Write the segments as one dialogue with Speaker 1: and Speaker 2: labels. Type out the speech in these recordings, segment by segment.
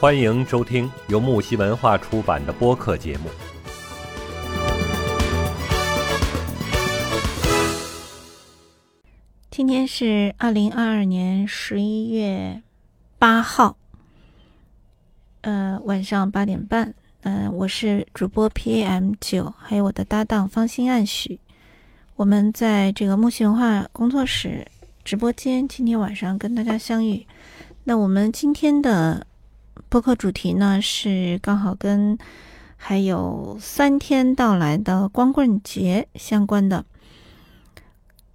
Speaker 1: 欢迎收听由木西文化出版的播客节目。
Speaker 2: 今天是二零二二年十一月八号，呃，晚上八点半。嗯，我是主播 PAM 九，还有我的搭档方心暗许。我们在这个木西文化工作室直播间，今天晚上跟大家相遇。那我们今天的播客主题呢，是刚好跟还有三天到来的光棍节相关的。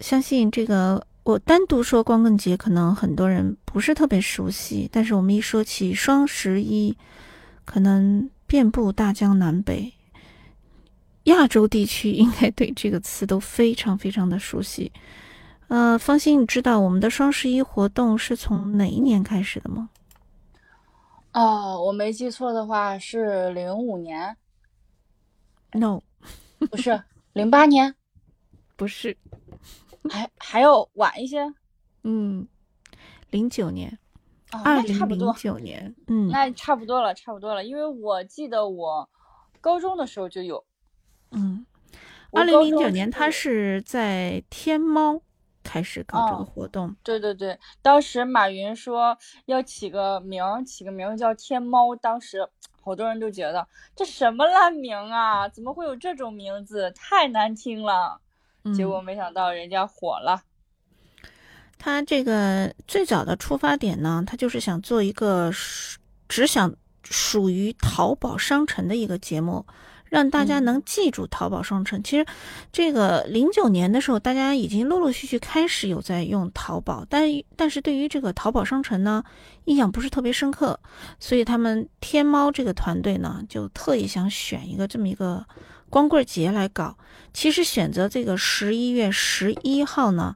Speaker 2: 相信这个我单独说光棍节，可能很多人不是特别熟悉，但是我们一说起双十一，可能。遍布大江南北，亚洲地区应该对这个词都非常非常的熟悉。呃，方心，你知道我们的双十一活动是从哪一年开始的吗？
Speaker 3: 哦，我没记错的话是零五年。
Speaker 2: No，
Speaker 3: 不是零八年，
Speaker 2: 不是，
Speaker 3: 还还要晚一些。
Speaker 2: 嗯，零九年。二零零九年，嗯，
Speaker 3: 那差不多了，差不多了，因为我记得我高中的时候就有，
Speaker 2: 嗯，二零零九年他是在天猫开始搞这个活动，
Speaker 3: 对对对，当时马云说要起个名，起个名叫天猫，当时好多人都觉得这什么烂名啊，怎么会有这种名字，太难听了，结果没想到人家火了。
Speaker 2: 他这个最早的出发点呢，他就是想做一个只想属于淘宝商城的一个节目，让大家能记住淘宝商城。其实，这个零九年的时候，大家已经陆陆续续开始有在用淘宝，但但是对于这个淘宝商城呢，印象不是特别深刻，所以他们天猫这个团队呢，就特意想选一个这么一个光棍节来搞。其实选择这个十一月十一号呢。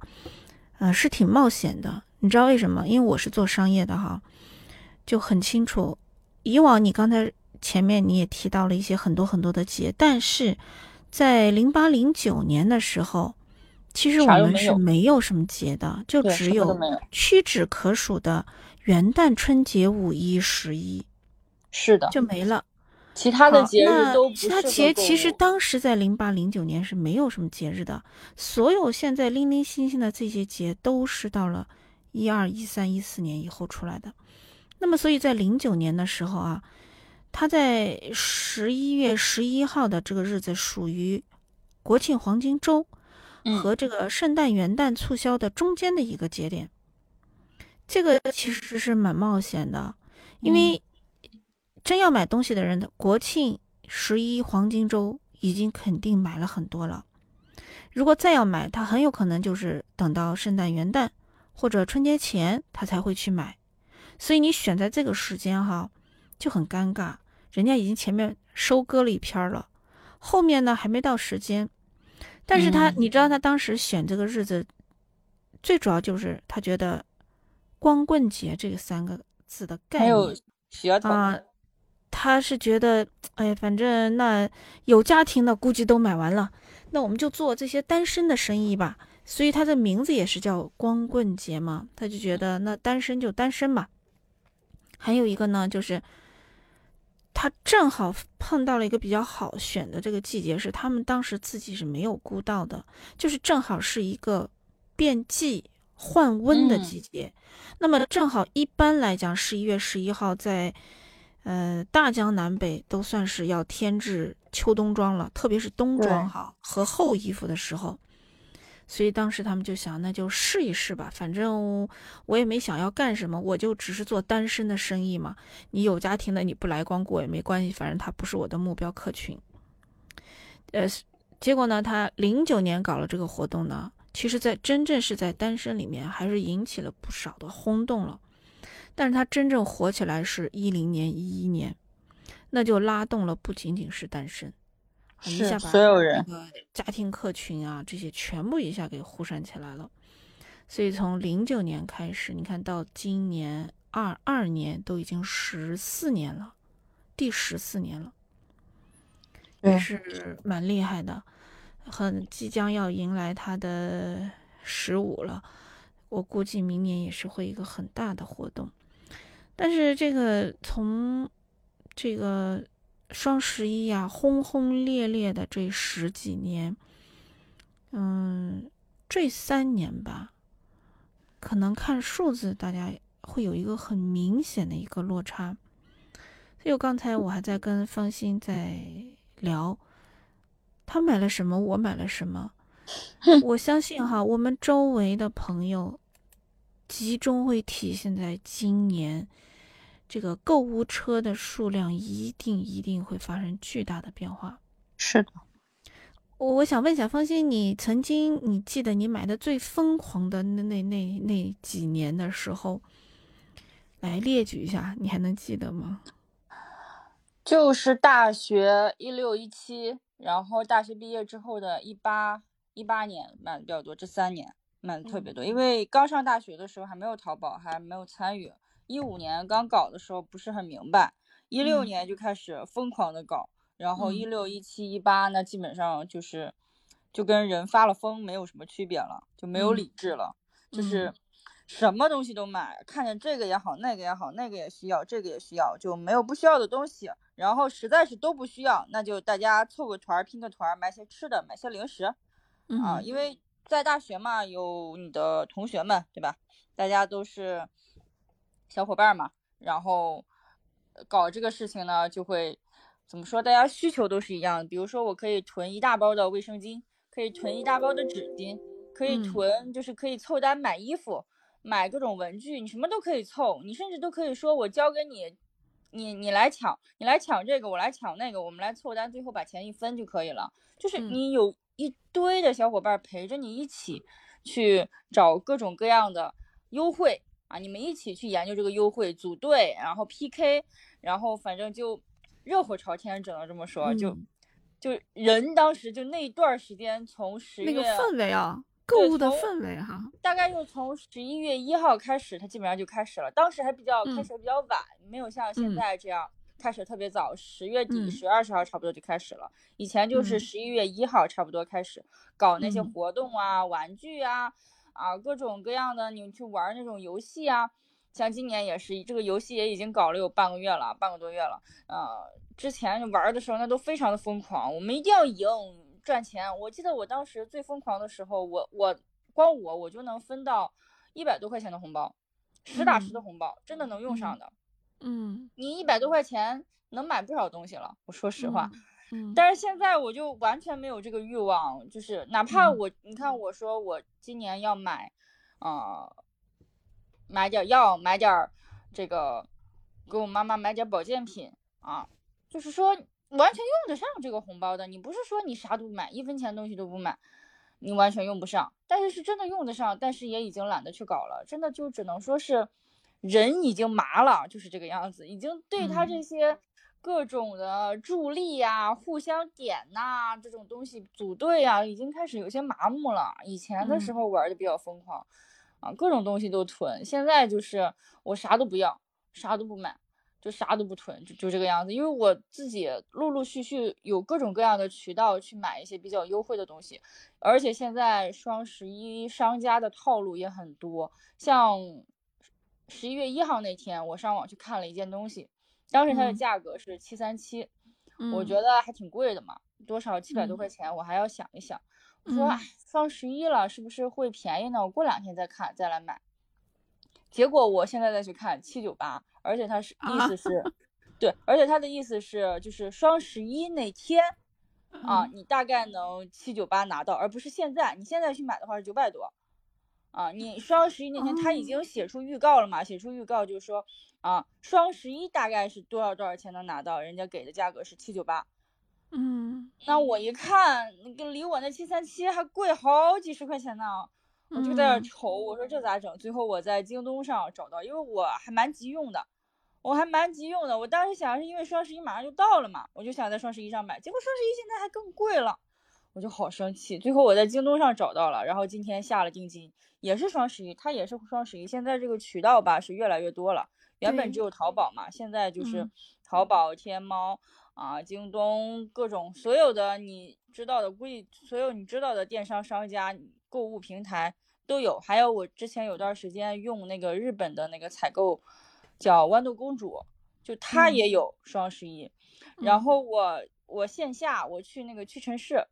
Speaker 2: 呃，是挺冒险的，你知道为什么？因为我是做商业的哈，就很清楚。以往你刚才前面你也提到了一些很多很多的节，但是在零八零九年的时候，其实我们是没有什么节的，就只有屈指可数的元旦、春节、五一、十一，
Speaker 3: 是的，
Speaker 2: 就没了。
Speaker 3: 其他的节日都
Speaker 2: 其他节其实当时在零八零九年是没有什么节日的，所有现在零零星星的这些节都是到了一二一三一四年以后出来的。那么，所以在零九年的时候啊，他在十一月十一号的这个日子属于国庆黄金周和这个圣诞元旦促销的中间的一个节点。这个其实是蛮冒险的，因为。真要买东西的人，国庆十一黄金周已经肯定买了很多了。如果再要买，他很有可能就是等到圣诞元旦或者春节前他才会去买。所以你选在这个时间哈，就很尴尬。人家已经前面收割了一篇了，后面呢还没到时间。但是他，你知道他当时选这个日子，最主要就是他觉得“光棍节”这三个字的概念
Speaker 3: 啊。
Speaker 2: 他是觉得，哎，反正那有家庭的估计都买完了，那我们就做这些单身的生意吧。所以他的名字也是叫光棍节嘛。他就觉得那单身就单身吧。还有一个呢，就是他正好碰到了一个比较好选的这个季节，是他们当时自己是没有估到的，就是正好是一个变季换温的季节。那么正好一般来讲，十一月十一号在。呃，大江南北都算是要添置秋冬装了，特别是冬装哈和厚衣服的时候，所以当时他们就想，那就试一试吧，反正我也没想要干什么，我就只是做单身的生意嘛。你有家庭的你不来光顾也没关系，反正他不是我的目标客群。呃，结果呢，他零九年搞了这个活动呢，其实在真正是在单身里面还是引起了不少的轰动了。但是他真正火起来是一零年、一一年，那就拉动了不仅仅是单身，一下把
Speaker 3: 所有人、
Speaker 2: 家庭客群啊这些全部一下给呼扇起来了。所以从零九年开始，你看到今年二二年都已经十四年了，第十四年了，也是蛮厉害的，很即将要迎来他的十五了。我估计明年也是会一个很大的活动。但是这个从这个双十一呀，轰轰烈烈的这十几年，嗯，这三年吧，可能看数字，大家会有一个很明显的一个落差。所以刚才我还在跟方心在聊，他买了什么，我买了什么。我相信哈，我们周围的朋友集中会体现在今年。这个购物车的数量一定一定会发生巨大的变化。
Speaker 3: 是的，
Speaker 2: 我我想问一下方心，你曾经你记得你买的最疯狂的那那那那几年的时候，来列举一下，你还能记得吗？
Speaker 3: 就是大学一六一七，然后大学毕业之后的一八一八年买的比较多，这三年买的特别多，因为刚上大学的时候还没有淘宝，还没有参与。一五年刚搞的时候不是很明白，一六年就开始疯狂的搞，然后一六一七一八那基本上就是就跟人发了疯没有什么区别了，就没有理智了，就是什么东西都买，看见这个也好，那个也好，那个也需要，这个也需要，就没有不需要的东西。然后实在是都不需要，那就大家凑个团拼个团，买些吃的，买些零食啊，因为在大学嘛，有你的同学们，对吧？大家都是。小伙伴嘛，然后搞这个事情呢，就会怎么说？大家需求都是一样的。比如说，我可以囤一大包的卫生巾，可以囤一大包的纸巾，可以囤，就是可以凑单买衣服，买各种文具，你什么都可以凑。你甚至都可以说，我交给你，你你来抢，你来抢这个，我来抢那个，我们来凑单，最后把钱一分就可以了。就是你有一堆的小伙伴陪着你一起去找各种各样的优惠。啊，你们一起去研究这个优惠，组队，然后 PK，然后反正就热火朝天，只能这么说，就就人当时就那一段时间，从十月
Speaker 2: 那个氛围啊，购物的氛围哈，
Speaker 3: 大概就从十一月一号开始，它基本上就开始了。当时还比较开始比较晚，没有像现在这样开始特别早，十月底十月二十号差不多就开始了。以前就是十一月一号差不多开始搞那些活动啊，玩具啊。啊，各种各样的，你去玩那种游戏啊，像今年也是，这个游戏也已经搞了有半个月了，半个多月了。呃，之前玩的时候那都非常的疯狂，我们一定要赢赚钱。我记得我当时最疯狂的时候，我我光我我就能分到一百多块钱的红包，实打实的红包，真的能用上的。
Speaker 2: 嗯，
Speaker 3: 你一百多块钱能买不少东西了，我说实话。
Speaker 2: 嗯，
Speaker 3: 但是现在我就完全没有这个欲望，就是哪怕我，你看我说我今年要买，呃，买点药，买点这个，给我妈妈买点保健品啊，就是说完全用得上这个红包的。你不是说你啥都不买，一分钱东西都不买，你完全用不上。但是是真的用得上，但是也已经懒得去搞了，真的就只能说是人已经麻了，就是这个样子，已经对他这些。各种的助力啊，互相点呐，这种东西组队啊，已经开始有些麻木了。以前的时候玩的比较疯狂，啊，各种东西都囤。现在就是我啥都不要，啥都不买，就啥都不囤，就就这个样子。因为我自己陆陆续续有各种各样的渠道去买一些比较优惠的东西，而且现在双十一商家的套路也很多。像十一月一号那天，我上网去看了一件东西。当时它的价格是七三七，我觉得还挺贵的嘛，多少七百多块钱，我还要想一想。我说双十一了，是不是会便宜呢？我过两天再看，再来买。结果我现在再去看七九八，而且它是意思是，对，而且它的意思是就是双十一那天啊，你大概能七九八拿到，而不是现在。你现在去买的话是九百多。啊，你双十一那天他已经写出预告了嘛？写出预告就是说，啊，双十一大概是多少多少钱能拿到？人家给的价格是七九八。
Speaker 2: 嗯，
Speaker 3: 那我一看，那个离我那七三七还贵好几十块钱呢，我就在那愁，我说这咋整？最后我在京东上找到，因为我还蛮急用的，我还蛮急用的。我当时想是因为双十一马上就到了嘛，我就想在双十一上买，结果双十一现在还更贵了。我就好生气，最后我在京东上找到了，然后今天下了定金，也是双十一，它也是双十一。现在这个渠道吧是越来越多了，原本只有淘宝嘛，现在就是淘宝、天猫啊、京东各种所有的你知道的，估计所有你知道的电商商家、购物平台都有。还有我之前有段时间用那个日本的那个采购叫豌豆公主，就她
Speaker 2: 嗯
Speaker 3: 也有双十一。然
Speaker 2: 嗯
Speaker 3: 后我我线下我去那个屈臣氏，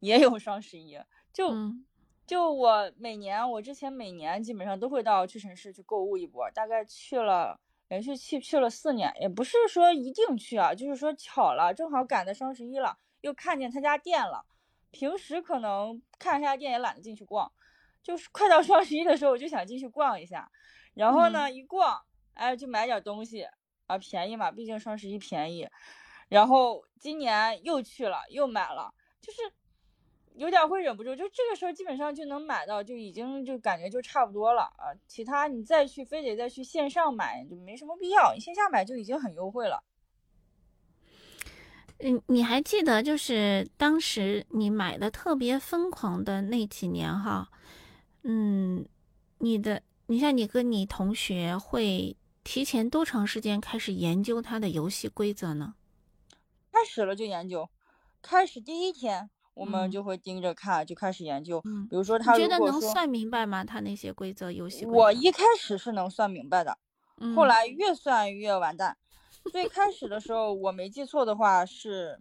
Speaker 3: 也有双十一。就
Speaker 2: 嗯
Speaker 3: 就我每年我之前每年基本上都会到屈臣氏去购物一波，大概去了连续去去了四年，也不是说一定去啊，就是说巧了，正好赶在双十一了，又看见他家店了。平时可能看他家店也懒得进去逛，就是快到双十一的时候我就想进去逛一下，然后呢一逛，哎就买点东西啊，便宜嘛，毕竟双十一便宜。然后今年又去了，又买了，就是有点会忍不住，就这个时候基本上就能买到，就已经就感觉就差不多了啊。其他你再去非得再去线上买就没什么必要，你线下买就已经很优惠了。
Speaker 2: 嗯，你还记得就是当时你买的特别疯狂的那几年哈，嗯，你的你像你跟你同学会提前多长时间开始研究它的游戏规则呢？
Speaker 3: 开始了就研究，开始第一天我们
Speaker 2: 嗯
Speaker 3: 就会盯着看，就开始研究。
Speaker 2: 嗯，
Speaker 3: 比如说他
Speaker 2: 你觉得能算明白吗？他那些规则，游戏则？
Speaker 3: 我一开始是能算明白的，后
Speaker 2: 嗯
Speaker 3: 来越算越完蛋。最开始的时候，我没记错的话是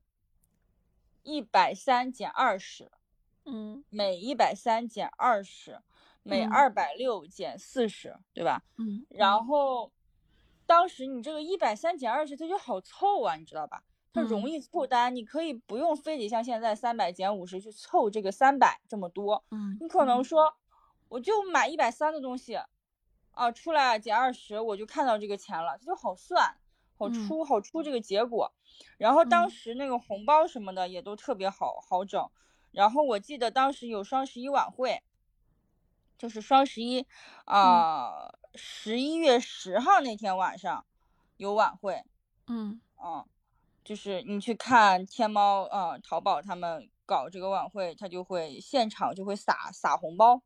Speaker 3: 一百三减二十，
Speaker 2: 嗯
Speaker 3: 每一百三减二十，每
Speaker 2: 嗯
Speaker 3: 二百六减四十，对吧？
Speaker 2: 嗯，
Speaker 3: 然后当时你这个一百三减二十，它就好凑啊，你知道吧？它容。
Speaker 2: 嗯
Speaker 3: 易凑单，你可以不用非得像现在三百减五十去凑这个三百这么多，
Speaker 2: 嗯。
Speaker 3: 你可能说我就买一百三的东西，啊，出来减二十，我就看到这个钱了，这就好算，好
Speaker 2: 嗯。
Speaker 3: 出，好出这个结果。然后当
Speaker 2: 嗯。
Speaker 3: 时那个红包什么的也都特别好好整。然后我记得当时有双十一晚会，就是双十一，啊、十一月十号那天晚上有晚会，
Speaker 2: 嗯。
Speaker 3: 嗯，就是你去看天猫啊、淘宝他们搞这个晚会，他就会现场就会撒撒红包，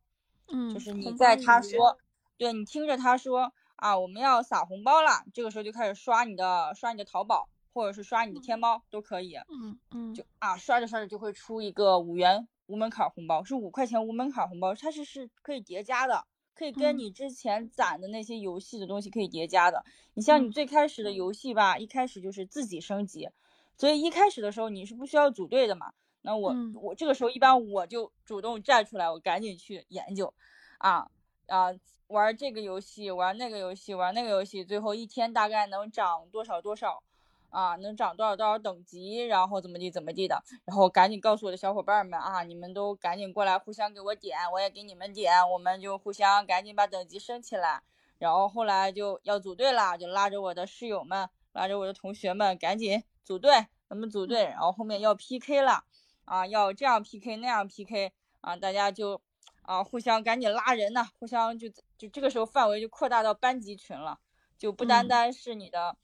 Speaker 2: 嗯，
Speaker 3: 就是你在他说，对你听着他说啊，我们要撒红包了，这个时候就开始刷你的刷你的淘宝，或者是刷你的天猫都可以，
Speaker 2: 嗯嗯
Speaker 3: 就。啊刷着刷着就会出一个五元无门槛红包，是五块钱无门槛红包，它是是可以叠加的，可以跟
Speaker 2: 嗯
Speaker 3: 你之前攒的那些游戏的东西可以叠加的。你像你
Speaker 2: 嗯
Speaker 3: 最开始的游戏吧，一开始就是自己升级，所以一开始的时候你是不需要组队的嘛。那我、
Speaker 2: 嗯
Speaker 3: 我这个时候一般我就主动站出来，我赶紧去研究，啊啊玩这个游戏，玩那个游戏，玩那个游戏，最后一天大概能涨多少多少。啊，能涨多少多少等级，然后怎么地怎么地的，然后赶紧告诉我的小伙伴们啊，你们都赶紧过来互相给我点，我也给你们点，我们就互相赶紧把等级升起来。然后后来就要组队啦，就拉着我的室友们，拉着我的同学们赶紧组队，咱们组队。然后后面要 PK 了，啊，要这样 PK 那样 PK 啊，大家就啊互相赶紧拉人呐、互相就就这个时候范围就扩大到班级群了，就不单
Speaker 2: 嗯
Speaker 3: 单是你的。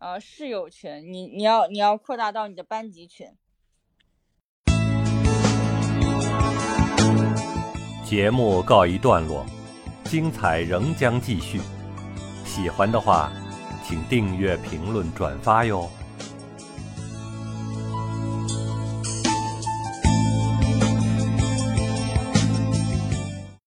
Speaker 3: 呃，室友群，你你要你要扩大到你的班级群。
Speaker 1: 节目告一段落，精彩仍将继续。喜欢的话，请订阅、评论、转发哟。